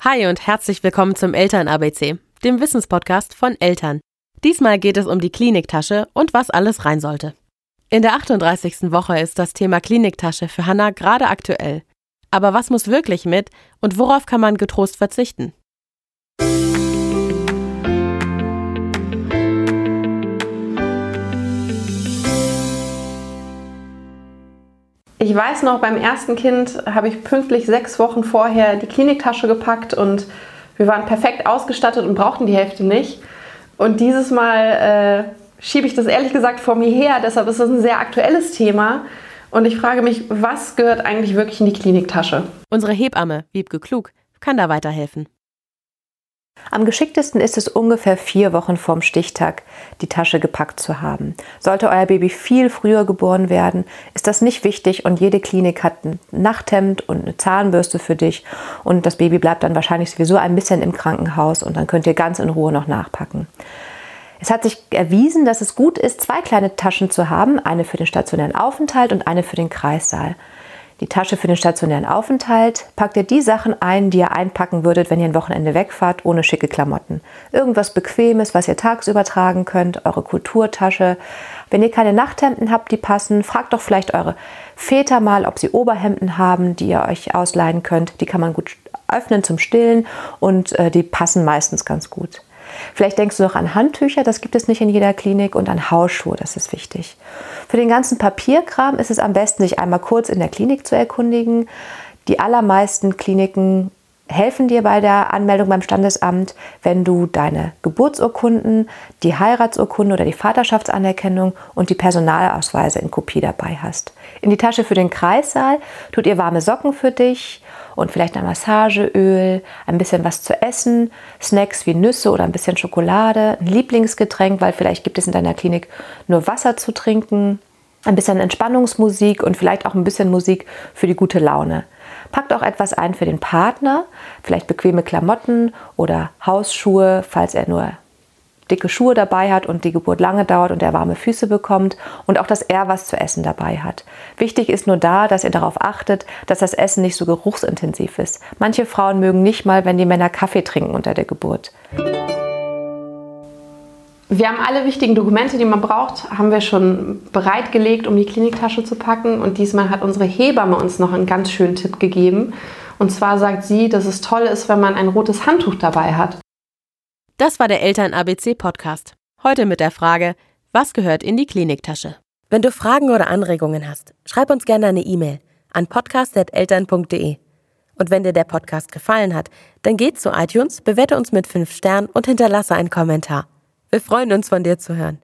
Hi und herzlich willkommen zum Eltern-ABC, dem Wissenspodcast von Eltern. Diesmal geht es um die Kliniktasche und was alles rein sollte. In der 38. Woche ist das Thema Kliniktasche für Hannah gerade aktuell. Aber was muss wirklich mit und worauf kann man getrost verzichten? Ich weiß noch, beim ersten Kind habe ich pünktlich sechs Wochen vorher die Kliniktasche gepackt und wir waren perfekt ausgestattet und brauchten die Hälfte nicht. Und dieses Mal äh, schiebe ich das ehrlich gesagt vor mir her, deshalb ist es ein sehr aktuelles Thema. Und ich frage mich, was gehört eigentlich wirklich in die Kliniktasche? Unsere Hebamme, Wiebke Klug, kann da weiterhelfen. Am geschicktesten ist es ungefähr vier Wochen vorm Stichtag, die Tasche gepackt zu haben. Sollte euer Baby viel früher geboren werden, ist das nicht wichtig und jede Klinik hat ein Nachthemd und eine Zahnbürste für dich und das Baby bleibt dann wahrscheinlich sowieso ein bisschen im Krankenhaus und dann könnt ihr ganz in Ruhe noch nachpacken. Es hat sich erwiesen, dass es gut ist, zwei kleine Taschen zu haben, eine für den stationären Aufenthalt und eine für den Kreissaal die Tasche für den stationären Aufenthalt, packt ihr die Sachen ein, die ihr einpacken würdet, wenn ihr ein Wochenende wegfahrt, ohne schicke Klamotten. Irgendwas Bequemes, was ihr tagsüber tragen könnt, eure Kulturtasche. Wenn ihr keine Nachthemden habt, die passen, fragt doch vielleicht eure Väter mal, ob sie Oberhemden haben, die ihr euch ausleihen könnt. Die kann man gut öffnen zum Stillen und äh, die passen meistens ganz gut. Vielleicht denkst du noch an Handtücher, das gibt es nicht in jeder Klinik, und an Hausschuhe, das ist wichtig. Für den ganzen Papierkram ist es am besten, sich einmal kurz in der Klinik zu erkundigen. Die allermeisten Kliniken helfen dir bei der Anmeldung beim Standesamt, wenn du deine Geburtsurkunden, die Heiratsurkunde oder die Vaterschaftsanerkennung und die Personalausweise in Kopie dabei hast. In die Tasche für den Kreissaal tut ihr warme Socken für dich und vielleicht ein Massageöl, ein bisschen was zu essen, Snacks wie Nüsse oder ein bisschen Schokolade, ein Lieblingsgetränk, weil vielleicht gibt es in deiner Klinik nur Wasser zu trinken, ein bisschen Entspannungsmusik und vielleicht auch ein bisschen Musik für die gute Laune. Packt auch etwas ein für den Partner, vielleicht bequeme Klamotten oder Hausschuhe, falls er nur dicke Schuhe dabei hat und die Geburt lange dauert und er warme Füße bekommt und auch, dass er was zu essen dabei hat. Wichtig ist nur da, dass ihr darauf achtet, dass das Essen nicht so geruchsintensiv ist. Manche Frauen mögen nicht mal, wenn die Männer Kaffee trinken unter der Geburt. Wir haben alle wichtigen Dokumente, die man braucht, haben wir schon bereitgelegt, um die Kliniktasche zu packen. Und diesmal hat unsere Hebamme uns noch einen ganz schönen Tipp gegeben. Und zwar sagt sie, dass es toll ist, wenn man ein rotes Handtuch dabei hat. Das war der Eltern-ABC-Podcast. Heute mit der Frage, was gehört in die Kliniktasche? Wenn du Fragen oder Anregungen hast, schreib uns gerne eine E-Mail an podcast.eltern.de. Und wenn dir der Podcast gefallen hat, dann geh zu iTunes, bewerte uns mit 5 Sternen und hinterlasse einen Kommentar. Wir freuen uns, von dir zu hören.